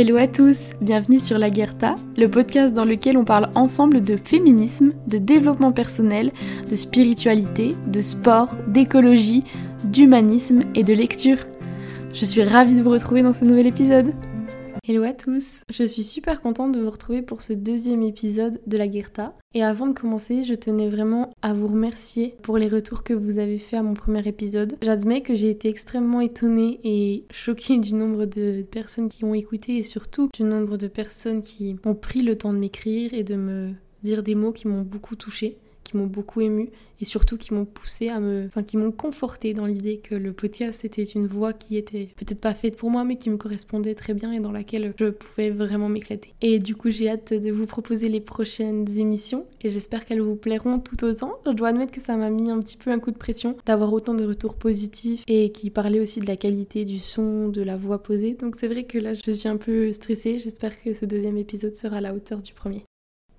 Hello à tous, bienvenue sur La Guerta, le podcast dans lequel on parle ensemble de féminisme, de développement personnel, de spiritualité, de sport, d'écologie, d'humanisme et de lecture. Je suis ravie de vous retrouver dans ce nouvel épisode. Hello à tous, je suis super contente de vous retrouver pour ce deuxième épisode de la Guerta. Et avant de commencer, je tenais vraiment à vous remercier pour les retours que vous avez fait à mon premier épisode. J'admets que j'ai été extrêmement étonnée et choquée du nombre de personnes qui ont écouté et surtout du nombre de personnes qui ont pris le temps de m'écrire et de me dire des mots qui m'ont beaucoup touchée qui m'ont beaucoup ému et surtout qui m'ont poussé à me, enfin qui m'ont conforté dans l'idée que le podcast était une voix qui était peut-être pas faite pour moi mais qui me correspondait très bien et dans laquelle je pouvais vraiment m'éclater. Et du coup j'ai hâte de vous proposer les prochaines émissions et j'espère qu'elles vous plairont tout autant. Je dois admettre que ça m'a mis un petit peu un coup de pression d'avoir autant de retours positifs et qui parlaient aussi de la qualité du son, de la voix posée. Donc c'est vrai que là je suis un peu stressée. J'espère que ce deuxième épisode sera à la hauteur du premier.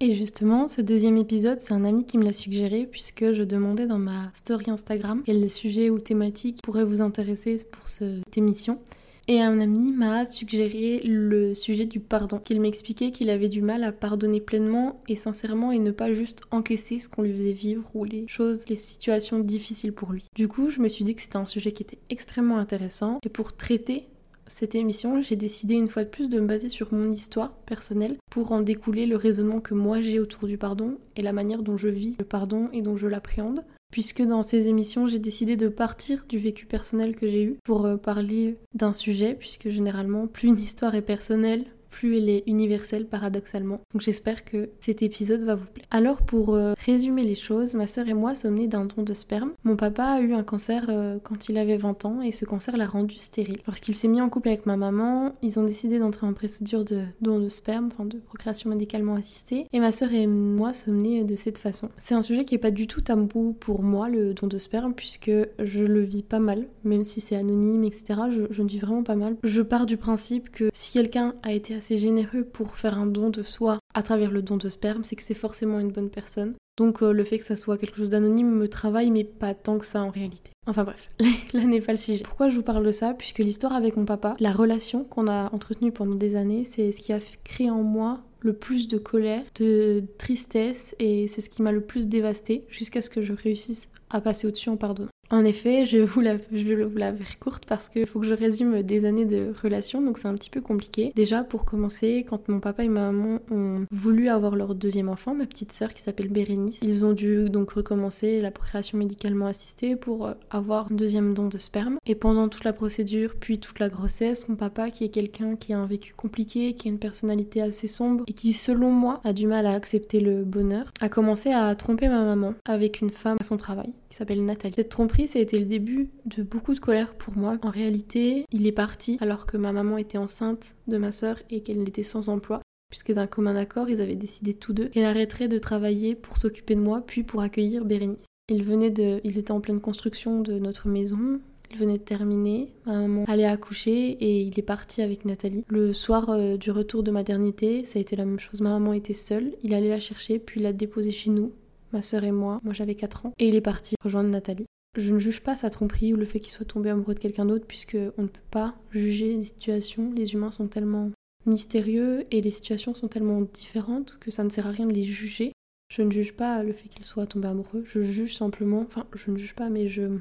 Et justement, ce deuxième épisode, c'est un ami qui me l'a suggéré puisque je demandais dans ma story Instagram quel sujet ou thématique pourrait vous intéresser pour cette émission. Et un ami m'a suggéré le sujet du pardon, qu'il m'expliquait qu'il avait du mal à pardonner pleinement et sincèrement et ne pas juste encaisser ce qu'on lui faisait vivre ou les choses, les situations difficiles pour lui. Du coup, je me suis dit que c'était un sujet qui était extrêmement intéressant et pour traiter cette émission, j'ai décidé une fois de plus de me baser sur mon histoire personnelle pour en découler le raisonnement que moi j'ai autour du pardon et la manière dont je vis le pardon et dont je l'appréhende. Puisque dans ces émissions, j'ai décidé de partir du vécu personnel que j'ai eu pour euh, parler d'un sujet, puisque généralement, plus une histoire est personnelle, plus elle est universelle paradoxalement. Donc j'espère que cet épisode va vous plaire. Alors pour euh, résumer les choses, ma sœur et moi sommes nés d'un don de sperme. Mon papa a eu un cancer euh, quand il avait 20 ans et ce cancer l'a rendu stérile. Lorsqu'il s'est mis en couple avec ma maman, ils ont décidé d'entrer en procédure de don de sperme, enfin de procréation médicalement assistée. Et ma sœur et moi sommes nés de cette façon. C'est un sujet qui est pas du tout tabou pour moi, le don de sperme, puisque je le vis pas mal, même si c'est anonyme, etc. Je, je le vis vraiment pas mal. Je pars du principe que si quelqu'un a été assez généreux pour faire un don de soi à travers le don de sperme, c'est que c'est forcément une bonne personne. Donc euh, le fait que ça soit quelque chose d'anonyme me travaille, mais pas tant que ça en réalité. Enfin bref, là n'est pas le sujet. Pourquoi je vous parle de ça? Puisque l'histoire avec mon papa, la relation qu'on a entretenue pendant des années, c'est ce qui a créé en moi le plus de colère, de tristesse, et c'est ce qui m'a le plus dévasté jusqu'à ce que je réussisse à passer au-dessus en pardonnant. En effet, je, vous la, je vais vous la faire courte parce qu'il faut que je résume des années de relation, donc c'est un petit peu compliqué. Déjà, pour commencer, quand mon papa et ma maman ont voulu avoir leur deuxième enfant, ma petite sœur qui s'appelle Bérénice, ils ont dû donc recommencer la procréation médicalement assistée pour euh, avoir un deuxième don de sperme. Et pendant toute la procédure, puis toute la grossesse, mon papa, qui est quelqu'un qui a un vécu compliqué, qui a une personnalité assez sombre et qui, selon moi, a du mal à accepter le bonheur, a commencé à tromper ma maman avec une femme à son travail qui s'appelle Nathalie. Cette tromperie, ça a été le début de beaucoup de colère pour moi. En réalité, il est parti alors que ma maman était enceinte de ma sœur et qu'elle était sans emploi puisque d'un commun accord, ils avaient décidé tous deux qu'elle arrêterait de travailler pour s'occuper de moi, puis pour accueillir Bérénice. Il venait de, il était en pleine construction de notre maison. Il venait de terminer, ma maman allait accoucher et il est parti avec Nathalie. Le soir euh, du retour de maternité, ça a été la même chose. Ma maman était seule, il allait la chercher puis l'a déposée chez nous ma sœur et moi. Moi j'avais 4 ans. Et il est parti rejoindre Nathalie. Je ne juge pas sa tromperie ou le fait qu'il soit tombé amoureux de quelqu'un d'autre puisque on ne peut pas juger les situations. Les humains sont tellement mystérieux et les situations sont tellement différentes que ça ne sert à rien de les juger. Je ne juge pas le fait qu'il soit tombé amoureux. Je juge simplement, enfin je ne juge pas mais je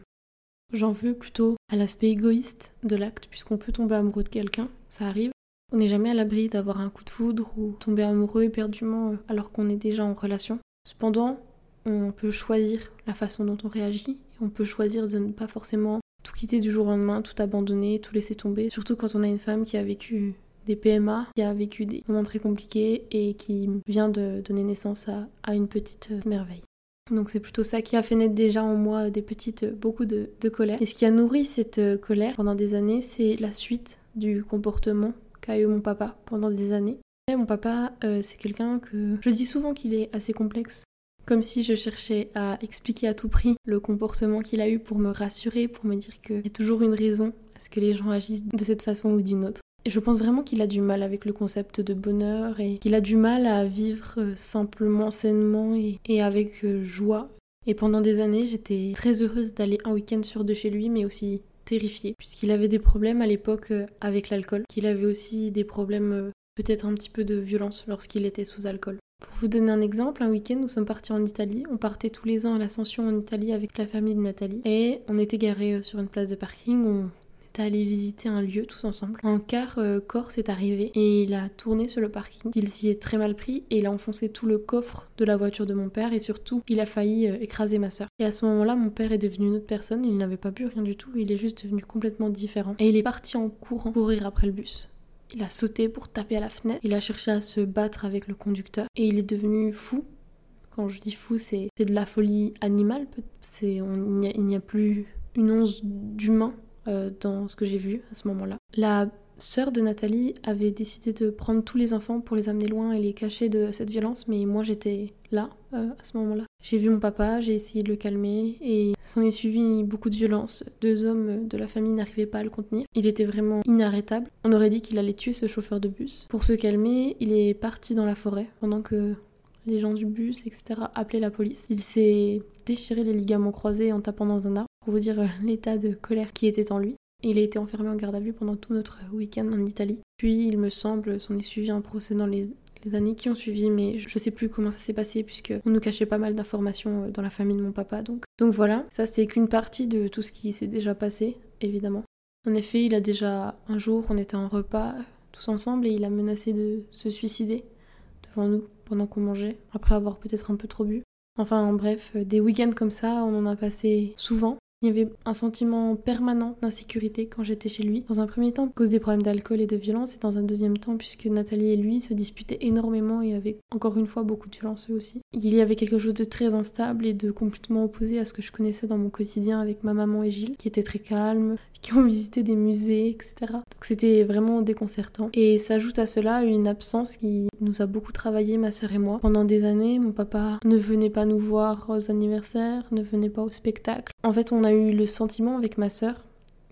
j'en veux plutôt à l'aspect égoïste de l'acte puisqu'on peut tomber amoureux de quelqu'un, ça arrive. On n'est jamais à l'abri d'avoir un coup de foudre ou tomber amoureux éperdument euh, alors qu'on est déjà en relation. Cependant, on peut choisir la façon dont on réagit, on peut choisir de ne pas forcément tout quitter du jour au lendemain, tout abandonner, tout laisser tomber, surtout quand on a une femme qui a vécu des PMA, qui a vécu des moments très compliqués et qui vient de donner naissance à, une petite euh, merveille. Donc c'est plutôt ça qui a fait naître déjà en moi des petites, euh, beaucoup de, colère. Et ce qui a nourri cette euh, colère pendant des années, c'est la suite du comportement qu'a eu mon papa pendant des années. Mon papa, c'est quelqu'un que je dis souvent qu'il est assez complexe comme si je cherchais à expliquer à tout prix le comportement qu'il a eu pour me rassurer, pour me dire qu'il y a toujours une raison à ce que les gens agissent de cette façon ou d'une autre. Et je pense vraiment qu'il a du mal avec le concept de bonheur et qu'il a du mal à vivre euh, simplement, sainement et, avec euh, joie. Et pendant des années, j'étais très heureuse d'aller un week-end sur deux chez lui, mais aussi terrifié, puisqu'il avait des problèmes à l'époque euh, avec l'alcool, qu'il avait aussi des problèmes peut-être un petit peu de violence lorsqu'il était sous alcool. Pour vous donner un exemple, un week-end, nous sommes partis en Italie. On partait tous les ans à l'Ascension en Italie avec la famille de Nathalie. Et on était garés euh, sur une place de parking. On était allés visiter un lieu tous ensemble. Un car euh, Corse est arrivé et il a tourné sur le parking. Il s'y est très mal pris et il a enfoncé tout le coffre de la voiture de mon père et surtout, il a failli euh, écraser ma soeur. Et à ce moment-là, mon père est devenu une autre personne. Il n'avait pas bu rien du tout. Il est juste devenu complètement différent. Et il est parti en courant courir après le bus. Il a sauté pour taper à la fenêtre. Il a cherché à se battre avec le conducteur. Et il est devenu fou. Quand je dis fou, c'est de la folie animale. C'est, on, il n'y a, plus une once d'humain euh, dans ce que j'ai vu à ce moment-là. La sœur de Nathalie avait décidé de prendre tous les enfants pour les amener loin et les cacher de cette violence, mais moi j'étais là euh, à ce moment-là. J'ai vu mon papa, j'ai essayé de le calmer et s'en est suivi beaucoup de violence. Deux hommes de la famille n'arrivaient pas à le contenir. Il était vraiment inarrêtable. On aurait dit qu'il allait tuer ce chauffeur de bus. Pour se calmer, il est parti dans la forêt pendant que les gens du bus, etc., appelaient la police. Il s'est déchiré les ligaments croisés en tapant dans un arbre pour vous dire l'état de colère qui était en lui. Il a été enfermé en garde à vue pendant tout notre week-end en Italie. Puis, il me semble, s'en est suivi un procès dans les, années qui ont suivi, mais je sais plus comment ça s'est passé puisque on nous cachait pas mal d'informations euh, dans la famille de mon papa. Donc, donc voilà, ça c'est qu'une partie de tout ce qui s'est déjà passé, évidemment. En effet, il a déjà un jour, on était en repas euh, tous ensemble et il a menacé de se suicider devant nous pendant qu'on mangeait, après avoir peut-être un peu trop bu. Enfin bref, euh, des week-ends comme ça, on en a passé souvent. Il y avait un sentiment permanent d'insécurité quand j'étais chez lui. Dans un premier temps, à cause des problèmes d'alcool et de violence, et dans un deuxième temps, puisque Nathalie et lui se disputaient énormément et avaient encore une fois beaucoup de violence eux aussi. Il y avait quelque chose de très instable et de complètement opposé à ce que je connaissais dans mon quotidien avec ma maman et Gilles, qui étaient très calmes, qui ont visité des musées, etc. Donc c'était vraiment déconcertant. Et s'ajoute à cela une absence qui nous a beaucoup travaillé, ma sœur et moi. Pendant des années, mon papa ne venait pas nous voir aux anniversaires, ne venait pas au spectacle. En fait, on a eu le sentiment avec ma sœur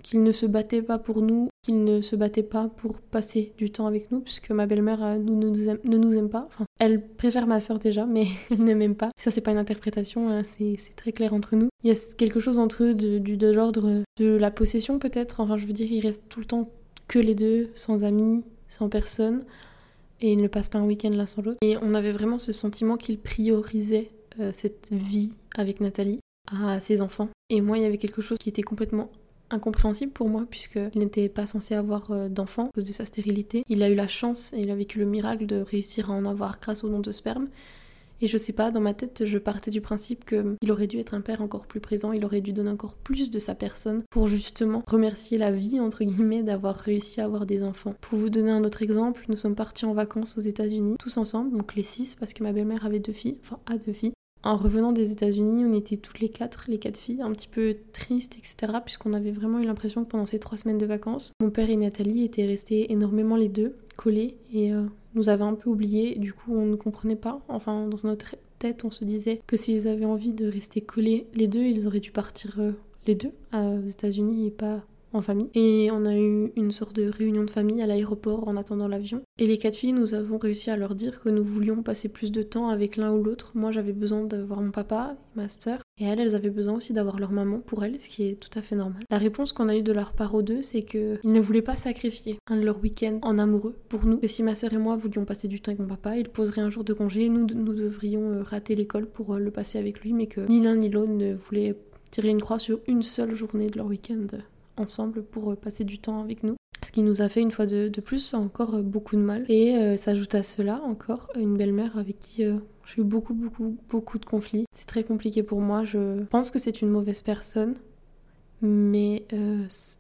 qu'il ne se battait pas pour nous, qu'il ne se battait pas pour passer du temps avec nous, puisque ma belle-mère euh, nous, ne, nous aime, ne nous aime pas. Enfin, elle préfère ma sœur déjà, mais elle ne m'aime pas. Ça, c'est pas une interprétation, hein, c'est très clair entre nous. Il y a quelque chose entre eux de, de l'ordre de la possession, peut-être. Enfin, je veux dire, ils restent tout le temps que les deux, sans amis, sans personne, et ils ne passent pas un week-end l'un sans l'autre. Et on avait vraiment ce sentiment qu'ils priorisaient euh, cette vie avec Nathalie à ses enfants. Et moi, il y avait quelque chose qui était complètement incompréhensible pour moi puisqu'il n'était pas censé avoir euh, d'enfant à cause de sa stérilité. Il a eu la chance et il a vécu le miracle de réussir à en avoir grâce au don de sperme. Et je sais pas, dans ma tête, je partais du principe qu'il aurait dû être un père encore plus présent, il aurait dû donner encore plus de sa personne pour justement remercier la vie, entre guillemets, d'avoir réussi à avoir des enfants. Pour vous donner un autre exemple, nous sommes partis en vacances aux États-Unis, tous ensemble, donc les six, parce que ma belle-mère avait deux filles, enfin a deux filles. En revenant des États-Unis, on était toutes les quatre, les quatre filles, un petit peu tristes, etc. Puisqu'on avait vraiment eu l'impression que pendant ces trois semaines de vacances, mon père et Nathalie étaient restés énormément les deux collés et euh, nous avaient un peu oubliés. Du coup, on ne comprenait pas. Enfin, dans notre tête, on se disait que s'ils avaient envie de rester collés les deux, ils auraient dû partir euh, les deux aux États-Unis et pas en famille. Et on a eu une sorte de réunion de famille à l'aéroport en attendant l'avion. Et les quatre filles, nous avons réussi à leur dire que nous voulions passer plus de temps avec l'un ou l'autre. Moi, j'avais besoin de voir mon papa, ma sœur, et elles, elles avaient besoin aussi d'avoir leur maman pour elles, ce qui est tout à fait normal. La réponse qu'on a eue de leur part aux deux, c'est qu'ils ne voulaient pas sacrifier un de leurs week-ends en amoureux pour nous. Et si ma sœur et moi voulions passer du temps avec mon papa, il poserait un jour de congé et nous, nous devrions euh, rater l'école pour euh, le passer avec lui, mais que ni l'un ni l'autre ne voulaient tirer une croix sur une seule journée de leur week-end ensemble pour euh, passer du temps avec nous. Ce qui nous a fait une fois de, plus encore euh, beaucoup de mal. Et euh, s'ajoute à cela encore une belle-mère avec qui j'ai eu beaucoup, beaucoup, beaucoup de conflits. C'est très compliqué pour moi. Je pense que c'est une mauvaise personne. Mais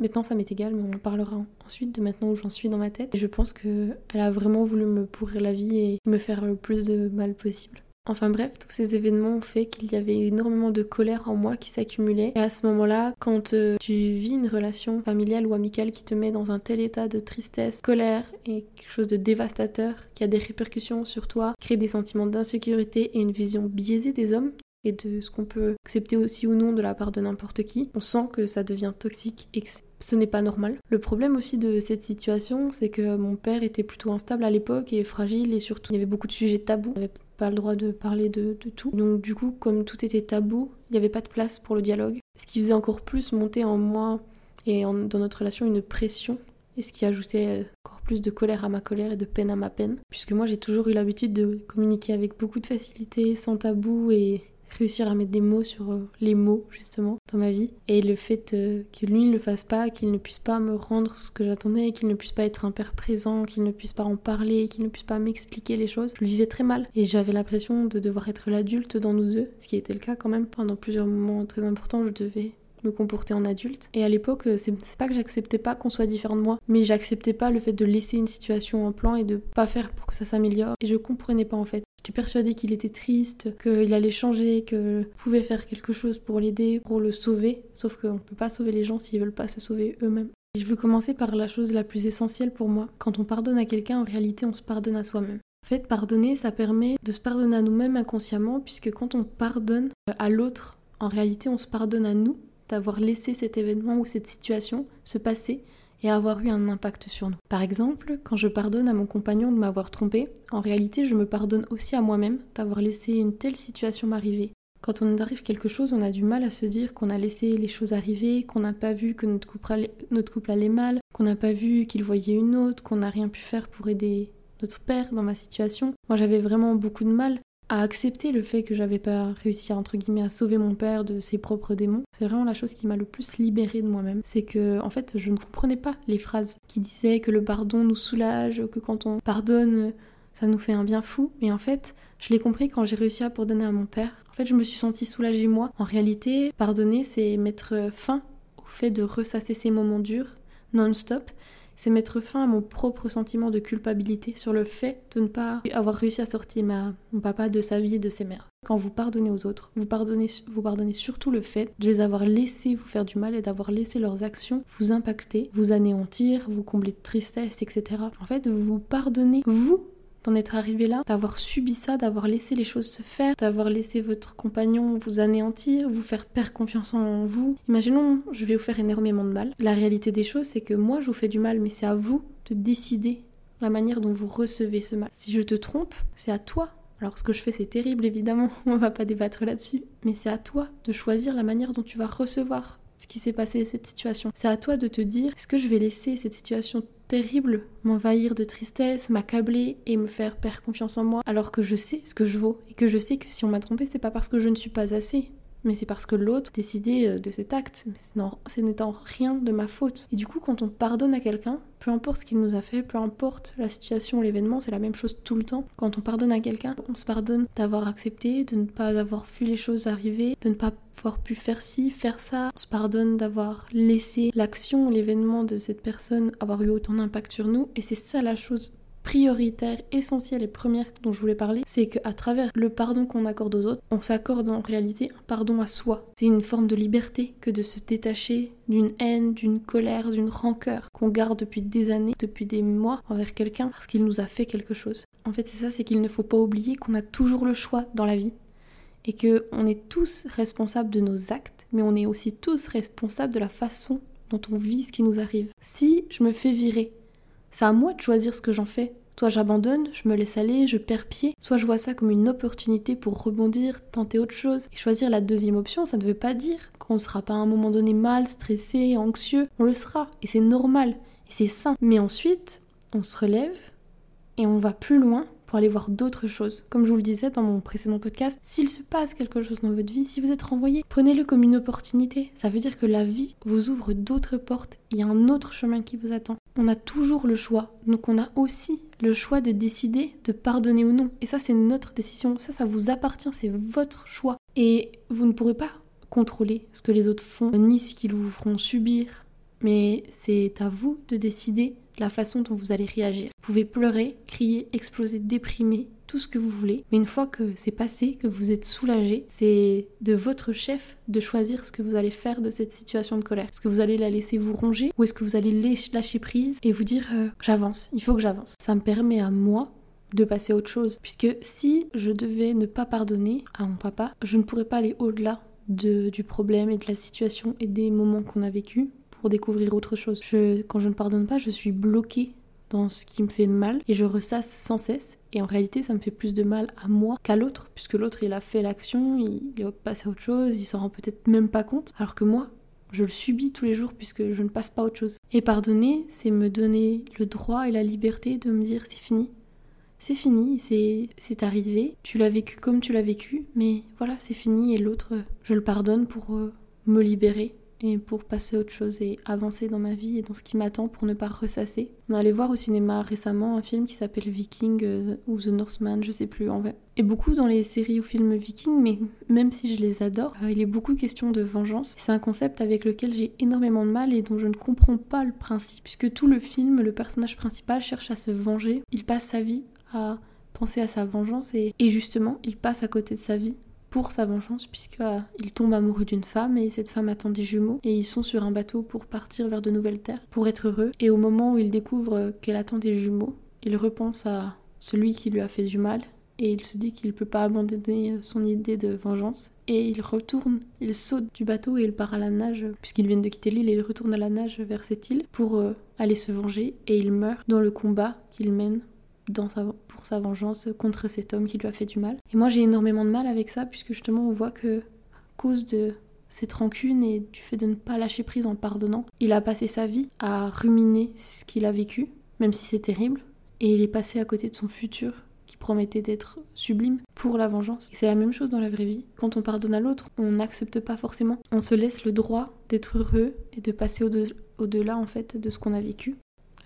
maintenant, ça m'est égal, mais on en parlera ensuite de maintenant où j'en suis dans ma tête. Et je pense qu'elle a vraiment voulu me pourrir la vie et me faire le plus de mal possible. Enfin bref, tous ces événements ont fait qu'il y avait énormément de colère en moi qui s'accumulait. Et à ce moment-là, quand euh, tu vis une relation familiale ou amicale qui te met dans un tel état de tristesse, colère et quelque chose de dévastateur qui a des répercussions sur toi, crée des sentiments d'insécurité et une vision biaisée des hommes, et de ce qu'on peut accepter aussi ou non de la part de n'importe qui, on sent que ça devient toxique et que ce n'est pas normal. Le problème aussi de cette situation, c'est que mon père était plutôt instable à l'époque et fragile et surtout il y avait beaucoup de sujets tabous. Pas le droit de parler de, tout. Donc du coup, comme tout était tabou, il n'y avait pas de place pour le dialogue. Ce qui faisait encore plus monter en moi et dans notre relation une pression et ce qui ajoutait encore plus de colère à ma colère et de peine à ma peine. Puisque moi j'ai toujours eu l'habitude de communiquer avec beaucoup de facilité, sans tabou et réussir à mettre des mots sur euh, les mots justement dans ma vie. Et le fait euh, que lui ne le fasse pas, qu'il ne puisse pas me rendre ce que j'attendais, qu'il ne puisse pas être un père présent, qu'il ne puisse pas en parler, qu'il ne puisse pas m'expliquer les choses, je le vivais très mal. Et j'avais l'impression de devoir être l'adulte dans nous deux, ce qui était le cas quand même pendant plusieurs moments très importants. Je devais me comporter en adulte. Et à l'époque, euh, c'est pas que j'acceptais pas qu'on soit différent de moi, mais j'acceptais pas le fait de laisser une situation en plan et de pas faire pour que ça s'améliore. Et je comprenais pas en fait. J'étais persuadée qu'il était triste, qu'il allait changer, que je pouvais faire quelque chose pour l'aider, pour le sauver. Sauf qu'on peut pas sauver les gens s'ils veulent pas se sauver eux-mêmes. Je veux commencer par la chose la plus essentielle pour moi. Quand on pardonne à quelqu'un, en réalité, on se pardonne à soi-même. En fait, pardonner, ça permet de se pardonner à nous-mêmes inconsciemment, puisque quand on pardonne à l'autre, en réalité, on se pardonne à nous d'avoir laissé cet événement ou cette situation se passer et avoir eu un impact sur nous. Par exemple, quand je pardonne à mon compagnon de m'avoir trompé, en réalité je me pardonne aussi à moi-même d'avoir laissé une telle situation m'arriver. Quand on nous arrive quelque chose, on a du mal à se dire qu'on a laissé les choses arriver, qu'on n'a pas vu que notre couple allait, notre couple allait mal, qu'on n'a pas vu qu'il voyait une autre, qu'on n'a rien pu faire pour aider notre père dans ma situation. Moi j'avais vraiment beaucoup de mal à accepter le fait que j'avais pas réussi à, entre guillemets à sauver mon père de ses propres démons. C'est vraiment la chose qui m'a le plus libérée de moi-même. C'est que en fait je ne comprenais pas les phrases qui disaient que le pardon nous soulage, que quand on pardonne ça nous fait un bien fou. Mais en fait je l'ai compris quand j'ai réussi à pardonner à mon père. En fait je me suis sentie soulagée moi. En réalité pardonner c'est mettre fin au fait de ressasser ces moments durs non-stop c'est mettre fin à mon propre sentiment de culpabilité sur le fait de ne pas avoir réussi à sortir mon papa de sa vie et de ses mères. Quand vous pardonnez aux autres, vous pardonnez, vous pardonnez surtout le fait de les avoir laissés vous faire du mal et d'avoir laissé leurs actions vous impacter, vous anéantir, vous combler de tristesse, etc. En fait, vous pardonnez vous d'en être arrivé là, d'avoir subi ça, d'avoir laissé les choses se faire, d'avoir laissé votre compagnon vous anéantir, vous faire perdre confiance en vous. Imaginons, je vais vous faire énormément de mal. La réalité des choses, c'est que moi, je vous fais du mal, mais c'est à vous de décider la manière dont vous recevez ce mal. Si je te trompe, c'est à toi. Alors ce que je fais c'est terrible évidemment, on va pas débattre là-dessus, mais c'est à toi de choisir la manière dont tu vas recevoir ce qui s'est passé, cette situation. C'est à toi de te dire, est-ce que je vais laisser cette situation terrible m'envahir de tristesse, m'accabler et me faire perdre confiance en moi, alors que je sais ce que je vaux et que je sais que si on m'a trompé, c'est pas parce que je ne suis pas assez, mais c'est parce que l'autre décidait euh, de cet acte. Ce n'est en rien de ma faute. Et du coup, quand on pardonne à quelqu'un, peu importe ce qu'il nous a fait, peu importe la situation ou l'événement, c'est la même chose tout le temps. Quand on pardonne à quelqu'un, on se pardonne d'avoir accepté, de ne pas avoir vu les choses arriver, de ne pas avoir pu faire ci, faire ça. On se pardonne d'avoir laissé l'action l'événement de cette personne avoir eu autant d'impact sur nous. Et c'est ça la chose prioritaire, essentielle et première dont je voulais parler, c'est qu'à travers le pardon qu'on accorde aux autres, on s'accorde en réalité un pardon à soi. C'est une forme de liberté que de se détacher d'une haine, d'une colère, d'une rancœur qu'on garde depuis des années, depuis des mois envers quelqu'un parce qu'il nous a fait quelque chose. En fait, c'est ça, c'est qu'il ne faut pas oublier qu'on a toujours le choix dans la vie et que on est tous responsables de nos actes, mais on est aussi tous responsables de la façon dont on vit ce qui nous arrive. Si je me fais virer c'est à moi de choisir ce que j'en fais. Soit j'abandonne, je me laisse aller, je perds pied, soit je vois ça comme une opportunité pour rebondir, tenter autre chose. Et choisir la deuxième option, ça ne veut pas dire qu'on sera pas à un moment donné mal, stressé, anxieux. On le sera, et c'est normal, et c'est sain. Mais ensuite, on se relève, et on va plus loin pour aller voir d'autres choses. Comme je vous le disais dans mon précédent podcast, s'il se passe quelque chose dans votre vie, si vous êtes renvoyé, prenez-le comme une opportunité. Ça veut dire que la vie vous ouvre d'autres portes, il y a un autre chemin qui vous attend. On a toujours le choix, donc on a aussi le choix de décider de pardonner ou non. Et ça, c'est notre décision, ça, ça vous appartient, c'est votre choix. Et vous ne pourrez pas contrôler ce que les autres font, ni ce qu'ils vous feront subir, mais c'est à vous de décider la façon dont vous allez réagir. Vous pouvez pleurer, crier, exploser, déprimer, tout ce que vous voulez. Mais une fois que c'est passé, que vous êtes soulagé, c'est de votre chef de choisir ce que vous allez faire de cette situation de colère. Est-ce que vous allez la laisser vous ronger ou est-ce que vous allez lâcher prise et vous dire euh, j'avance, il faut que j'avance. Ça me permet à moi de passer à autre chose. Puisque si je devais ne pas pardonner à mon papa, je ne pourrais pas aller au-delà de, du problème et de la situation et des moments qu'on a vécu pour découvrir autre chose. Quand je ne pardonne pas, je suis bloquée dans ce qui me fait mal et je ressasse sans cesse. Et en réalité, ça me fait plus de mal à moi qu'à l'autre, puisque l'autre, il a fait l'action, il est passé à autre chose, il s'en rend peut-être même pas compte. Alors que moi, je le subis tous les jours puisque je ne passe pas à autre chose. Et pardonner, c'est me donner le droit et la liberté de me dire c'est fini. C'est fini, c'est arrivé, tu l'as vécu comme tu l'as vécu, mais voilà, c'est fini et l'autre, je le pardonne pour euh, me libérer et pour passer à autre chose et avancer dans ma vie et dans ce qui m'attend pour ne pas ressasser. On allé voir au cinéma récemment un film qui s'appelle Viking euh, ou The Northman, je sais plus en vrai. Et beaucoup dans les séries ou films Viking, mais même si je les adore, euh, il est beaucoup question de vengeance. C'est un concept avec lequel j'ai énormément de mal et dont je ne comprends pas le principe, puisque tout le film, le personnage principal cherche à se venger. Il passe sa vie à penser à sa vengeance et justement, il passe à côté de sa vie sa vengeance puisqu'il euh, tombe amoureux d'une femme et cette femme attend des jumeaux et ils sont sur un bateau pour partir vers de nouvelles terres pour être heureux. Et au moment où il découvre euh, qu'elle attend des jumeaux, il repense à celui qui lui a fait du mal et il se dit qu'il ne peut pas abandonner euh, son idée de vengeance. Et il retourne, il saute du bateau et il part à la nage puisqu'ils viennent de quitter l'île et il retourne à la nage vers cette île pour aller se venger et il meurt dans le combat qu'il mène pour sa vengeance contre cet homme qui lui a fait du mal. Et moi j'ai énormément de mal avec ça puisque justement on voit que à cause de cette rancune et du fait de ne pas lâcher prise en pardonnant, il a passé sa vie à ruminer ce qu'il a vécu, même si c'est terrible, et il est passé à côté de son futur qui promettait d'être sublime pour la vengeance. Et c'est la même chose dans la vraie vie. Quand on pardonne à l'autre, on n'accepte pas forcément. On se laisse le droit d'être heureux et de passer au-delà en fait de ce qu'on a vécu.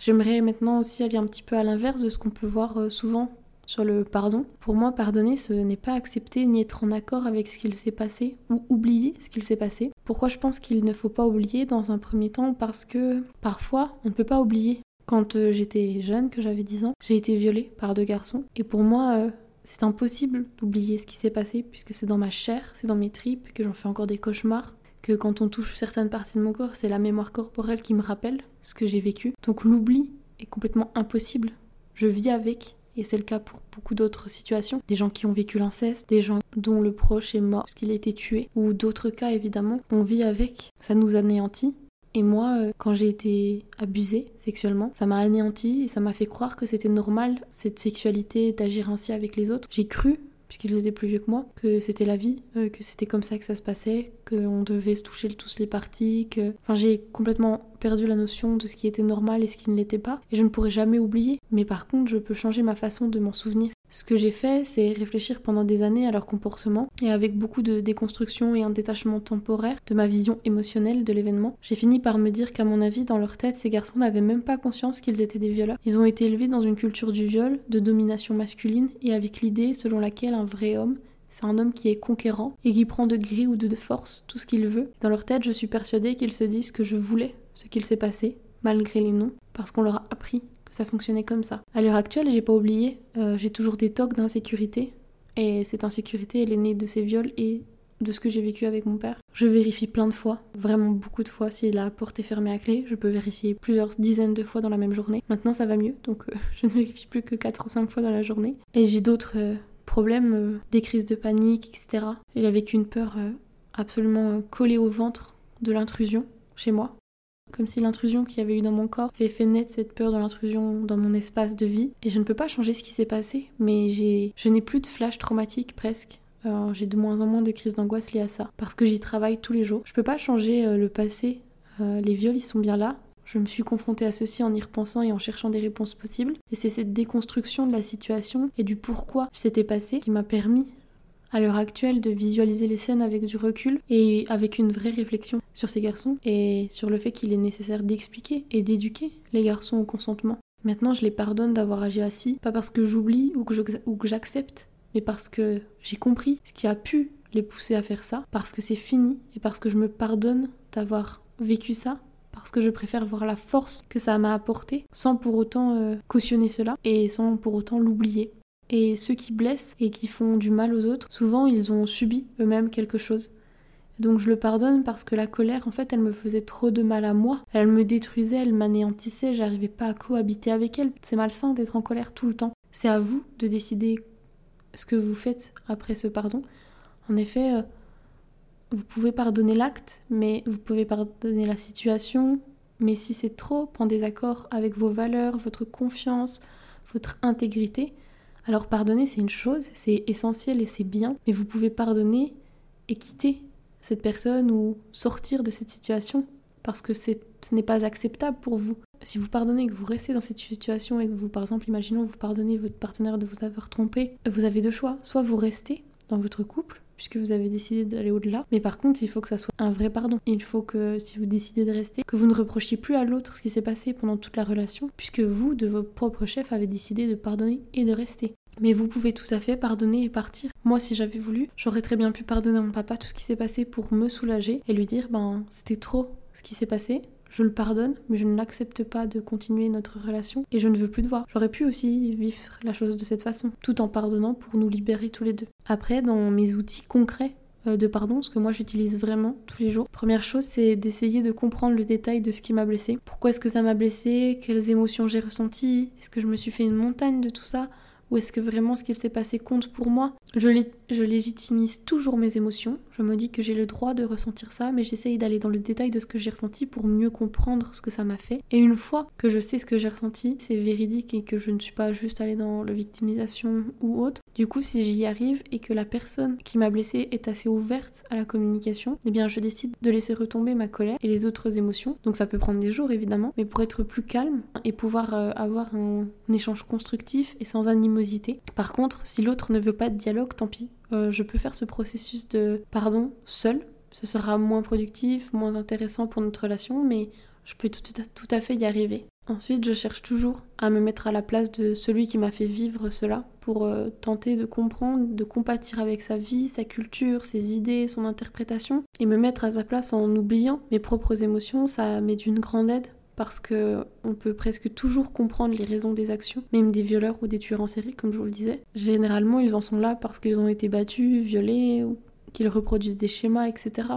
J'aimerais maintenant aussi aller un petit peu à l'inverse de ce qu'on peut voir euh, souvent sur le pardon. Pour moi, pardonner, ce n'est pas accepter ni être en accord avec ce qu'il s'est passé ou oublier ce qu'il s'est passé. Pourquoi je pense qu'il ne faut pas oublier dans un premier temps? Parce que parfois, on ne peut pas oublier. Quand euh, j'étais jeune, que j'avais 10 ans, j'ai été violée par deux garçons. Et pour moi, euh, c'est impossible d'oublier ce qui s'est passé puisque c'est dans ma chair, c'est dans mes tripes, que j'en fais encore des cauchemars que quand on touche certaines parties de mon corps, c'est la mémoire corporelle qui me rappelle ce que j'ai vécu. Donc l'oubli est complètement impossible. Je vis avec, et c'est le cas pour beaucoup d'autres situations. Des gens qui ont vécu l'inceste, des gens dont le proche est mort parce qu'il a été tué, ou d'autres cas évidemment. On vit avec, ça nous anéantit. Et moi, euh, quand j'ai été abusée sexuellement, ça m'a anéanti et ça m'a fait croire que c'était normal, cette sexualité, d'agir ainsi avec les autres. J'ai cru puisqu'ils étaient plus vieux que moi, que c'était la vie, euh, que c'était comme ça que ça se passait, qu'on devait se toucher tous les parties, que... Enfin, j'ai complètement perdu la notion de ce qui était normal et ce qui ne l'était pas, et je ne pourrai jamais oublier. Mais par contre, je peux changer ma façon de m'en souvenir. Ce que j'ai fait, c'est réfléchir pendant des années à leur comportement, et avec beaucoup de déconstruction et un détachement temporaire de ma vision émotionnelle de l'événement, j'ai fini par me dire qu'à mon avis, dans leur tête, ces garçons n'avaient même pas conscience qu'ils étaient des violeurs. Ils ont été élevés dans une culture du viol, de domination masculine, et avec l'idée selon laquelle un vrai homme c'est un homme qui est conquérant et qui prend de gré ou de force tout ce qu'il veut. Dans leur tête, je suis persuadée qu'ils se disent que je voulais ce qu'il s'est passé, malgré les noms, parce qu'on leur a appris que ça fonctionnait comme ça. À l'heure actuelle, j'ai pas oublié, euh, j'ai toujours des tocs d'insécurité, et cette insécurité, elle est née de ces viols et de ce que j'ai vécu avec mon père. Je vérifie plein de fois, vraiment beaucoup de fois, si la porte est fermée à clé. Je peux vérifier plusieurs dizaines de fois dans la même journée. Maintenant, ça va mieux, donc euh, je ne vérifie plus que 4 ou 5 fois dans la journée. Et j'ai d'autres euh, problèmes, des crises de panique, etc. J'ai vécu une peur absolument collée au ventre de l'intrusion chez moi comme si l'intrusion qu'il y avait eu dans mon corps avait fait naître cette peur de l'intrusion dans mon espace de vie. Et je ne peux pas changer ce qui s'est passé, mais je n'ai plus de flash traumatique presque. j'ai de moins en moins de crises d'angoisse liées à ça, parce que j'y travaille tous les jours. Je peux pas changer euh, le passé. Euh, les viols, ils sont bien là. Je me suis confrontée à ceci en y repensant et en cherchant des réponses possibles. Et c'est cette déconstruction de la situation et du pourquoi c'était passé qui m'a permis à l'heure actuelle de visualiser les scènes avec du recul et avec une vraie réflexion sur ces garçons et sur le fait qu'il est nécessaire d'expliquer et d'éduquer les garçons au consentement. Maintenant, je les pardonne d'avoir agi ainsi, pas parce que j'oublie ou que j'accepte, mais parce que j'ai compris ce qui a pu les pousser à faire ça, parce que c'est fini et parce que je me pardonne d'avoir vécu ça parce que je préfère voir la force que ça m'a apporté sans pour autant euh, cautionner cela et sans pour autant l'oublier. Et ceux qui blessent et qui font du mal aux autres, souvent ils ont subi eux-mêmes quelque chose. Donc je le pardonne parce que la colère, en fait, elle me faisait trop de mal à moi. Elle me détruisait, elle m'anéantissait, j'arrivais pas à cohabiter avec elle. C'est malsain d'être en colère tout le temps. C'est à vous de décider ce que vous faites après ce pardon. En effet, euh, vous pouvez pardonner l'acte, mais vous pouvez pardonner la situation. Mais si c'est trop en désaccord avec vos valeurs, votre confiance, votre intégrité, alors pardonner, c'est une chose, c'est essentiel et c'est bien, mais vous pouvez pardonner et quitter cette personne ou sortir de cette situation parce que ce n'est pas acceptable pour vous. Si vous pardonnez et que vous restez dans cette situation et que vous, par exemple, imaginons vous pardonnez votre partenaire de vous avoir trompé, vous avez deux choix. Soit vous restez dans votre couple, puisque vous avez décidé d'aller au-delà. Mais par contre, il faut que ça soit un vrai pardon. Il faut que si vous décidez de rester, que vous ne reprochiez plus à l'autre ce qui s'est passé pendant toute la relation, puisque vous, de votre propre chef, avez décidé de pardonner et de rester. Mais vous pouvez tout à fait pardonner et partir. Moi, si j'avais voulu, j'aurais très bien pu pardonner à mon papa tout ce qui s'est passé pour me soulager et lui dire, ben, c'était trop ce qui s'est passé, je le pardonne, mais je ne l'accepte pas de continuer notre relation et je ne veux plus te voir. J'aurais pu aussi vivre la chose de cette façon, tout en pardonnant pour nous libérer tous les deux. Après, dans mes outils concrets euh, de pardon, ce que moi j'utilise vraiment tous les jours. Première chose, c'est d'essayer de comprendre le détail de ce qui m'a blessé. Pourquoi est-ce que ça m'a blessé? Quelles émotions j'ai ressenties? Est-ce que je me suis fait une montagne de tout ça? Ou est-ce que vraiment ce qu'il s'est passé compte pour moi? Je, je, légitimise toujours mes émotions. Je me dis que j'ai le droit de ressentir ça, mais j'essaye d'aller dans le détail de ce que j'ai ressenti pour mieux comprendre ce que ça m'a fait. Et une fois que je sais ce que j'ai ressenti, c'est véridique et que je ne suis pas juste allée dans la victimisation ou autre. Du coup, si j'y arrive et que la personne qui m'a blessée est assez ouverte à la communication, eh bien je décide de laisser retomber ma colère et les autres émotions. Donc ça peut prendre des jours évidemment, mais pour être plus calme et pouvoir euh, avoir un, un échange constructif et sans animosité par contre, si l'autre ne veut pas de dialogue, tant pis. Euh, je peux faire ce processus de pardon seul. Ce sera moins productif, moins intéressant pour notre relation, mais je peux tout à, fait y arriver. Ensuite, je cherche toujours à me mettre à la place de celui qui m'a fait vivre cela pour euh, tenter de comprendre, de compatir avec sa vie, sa culture, ses idées, son interprétation et me mettre à sa place en oubliant mes propres émotions. Ça m'est d'une grande aide parce que on peut presque toujours comprendre les raisons des actions, même des violeurs ou des tueurs en série, comme je vous le disais. Généralement, ils en sont là parce qu'ils ont été battus, violés, ou qu'ils reproduisent des schémas, etc.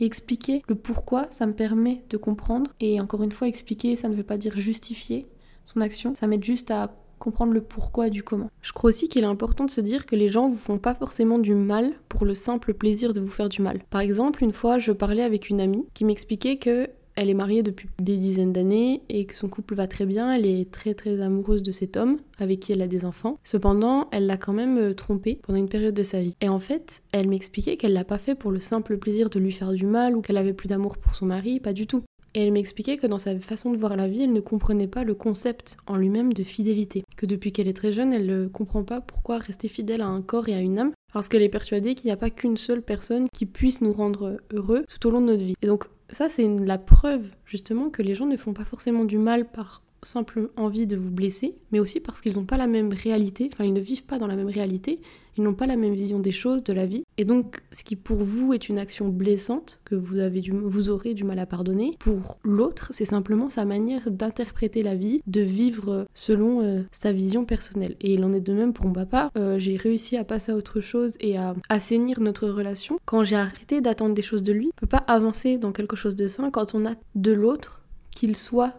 Et expliquer le pourquoi, ça me permet de comprendre. Et encore une fois, expliquer, ça ne veut pas dire justifier son action, ça m'aide juste à comprendre le pourquoi du comment. Je crois aussi qu'il est important de se dire que les gens vous font pas forcément du mal pour le simple plaisir de vous faire du mal. Par exemple, une fois, je parlais avec une amie qui m'expliquait que elle est mariée depuis des dizaines d'années et que son couple va très bien. Elle est très très amoureuse de cet homme avec qui elle a des enfants. Cependant, elle l'a quand même euh, trompé pendant une période de sa vie. Et en fait, elle m'expliquait qu'elle l'a pas fait pour le simple plaisir de lui faire du mal ou qu'elle avait plus d'amour pour son mari, pas du tout. Et elle m'expliquait que dans sa façon de voir la vie, elle ne comprenait pas le concept en lui-même de fidélité. Que depuis qu'elle est très jeune, elle ne comprend pas pourquoi rester fidèle à un corps et à une âme, parce qu'elle est persuadée qu'il n'y a pas qu'une seule personne qui puisse nous rendre heureux tout au long de notre vie. Et donc ça, c'est la preuve justement que les gens ne font pas forcément du mal par simple envie de vous blesser, mais aussi parce qu'ils n'ont pas la même réalité, enfin ils ne vivent pas dans la même réalité, ils n'ont pas la même vision des choses, de la vie. Et donc ce qui pour vous est une action blessante, que vous, avez vous aurez du mal à pardonner, pour l'autre c'est simplement sa manière d'interpréter la vie, de vivre selon euh, sa vision personnelle. Et il en est de même pour mon papa, euh, j'ai réussi à passer à autre chose et à assainir notre relation quand j'ai arrêté d'attendre des choses de lui. On peut pas avancer dans quelque chose de sain quand on a de l'autre qu'il soit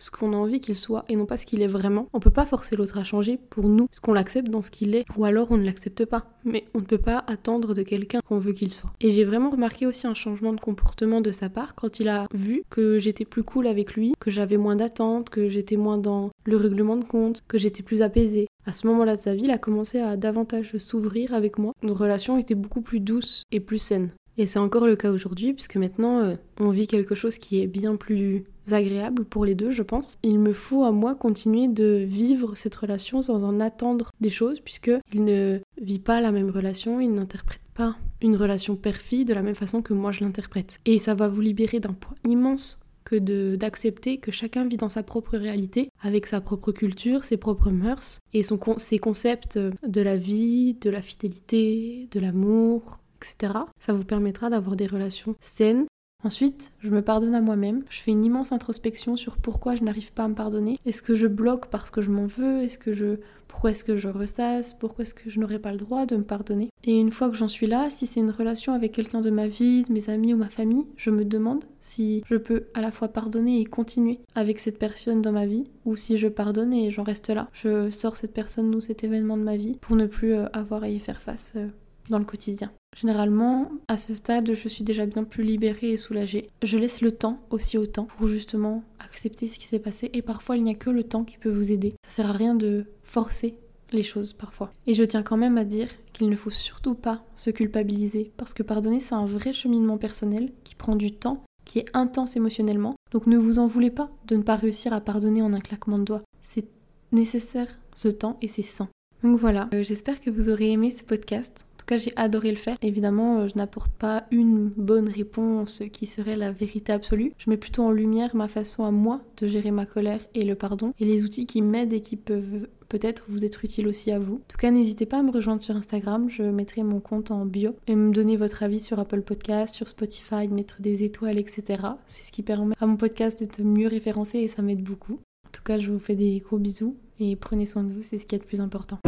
ce qu'on a envie qu'il soit et non pas ce qu'il est vraiment. On peut pas forcer l'autre à changer pour nous, ce qu'on l'accepte dans ce qu'il est, ou alors on ne l'accepte pas. Mais on ne peut pas attendre de quelqu'un qu'on veut qu'il soit. Et j'ai vraiment remarqué aussi un changement de comportement de sa part quand il a vu que j'étais plus cool avec lui, que j'avais moins d'attentes, que j'étais moins dans le règlement de compte, que j'étais plus apaisée. À ce moment-là de sa vie, il a commencé à davantage s'ouvrir avec moi. Nos relations étaient beaucoup plus douces et plus saines. Et c'est encore le cas aujourd'hui, puisque maintenant euh, on vit quelque chose qui est bien plus agréable pour les deux, je pense. Il me faut à moi continuer de vivre cette relation sans en attendre des choses, puisque il ne vit pas la même relation, il n'interprète pas une relation perfide de la même façon que moi je l'interprète. Et ça va vous libérer d'un poids immense que d'accepter que chacun vit dans sa propre réalité, avec sa propre culture, ses propres mœurs, et son, ses concepts de la vie, de la fidélité, de l'amour, etc. Ça vous permettra d'avoir des relations saines Ensuite, je me pardonne à moi-même. Je fais une immense introspection sur pourquoi je n'arrive pas à me pardonner. Est-ce que je bloque parce que je m'en veux? Est-ce que je pourquoi est-ce que je ressasse? Pourquoi est-ce que je n'aurais pas le droit de me pardonner? Et une fois que j'en suis là, si c'est une relation avec quelqu'un de ma vie, de mes amis ou ma famille, je me demande si je peux à la fois pardonner et continuer avec cette personne dans ma vie ou si je pardonne et j'en reste là. Je sors cette personne ou cet événement de ma vie pour ne plus euh, avoir à y faire face euh, dans le quotidien. Généralement, à ce stade, je suis déjà bien plus libérée et soulagée. Je laisse le temps aussi au temps pour justement accepter ce qui s'est passé et parfois il n'y a que le temps qui peut vous aider. Ça sert à rien de forcer les choses parfois. Et je tiens quand même à dire qu'il ne faut surtout pas se culpabiliser, parce que pardonner c'est un vrai cheminement personnel qui prend du temps, qui est intense émotionnellement. Donc ne vous en voulez pas de ne pas réussir à pardonner en un claquement de doigts. C'est nécessaire ce temps et c'est sain. Donc voilà, euh, j'espère que vous aurez aimé ce podcast. J'ai adoré le faire. Évidemment, euh, je n'apporte pas une bonne réponse qui serait la vérité absolue. Je mets plutôt en lumière ma façon à moi de gérer ma colère et le pardon et les outils qui m'aident et qui peuvent peut-être vous être utiles aussi à vous. En tout cas, n'hésitez pas à me rejoindre sur Instagram, je mettrai mon compte en bio et me donner votre avis sur Apple Podcast, sur Spotify, mettre des étoiles, etc. C'est ce qui permet à mon podcast d'être mieux référencé et ça m'aide beaucoup. En tout cas, je vous fais des gros bisous et prenez soin de vous, c'est ce qui est le plus important.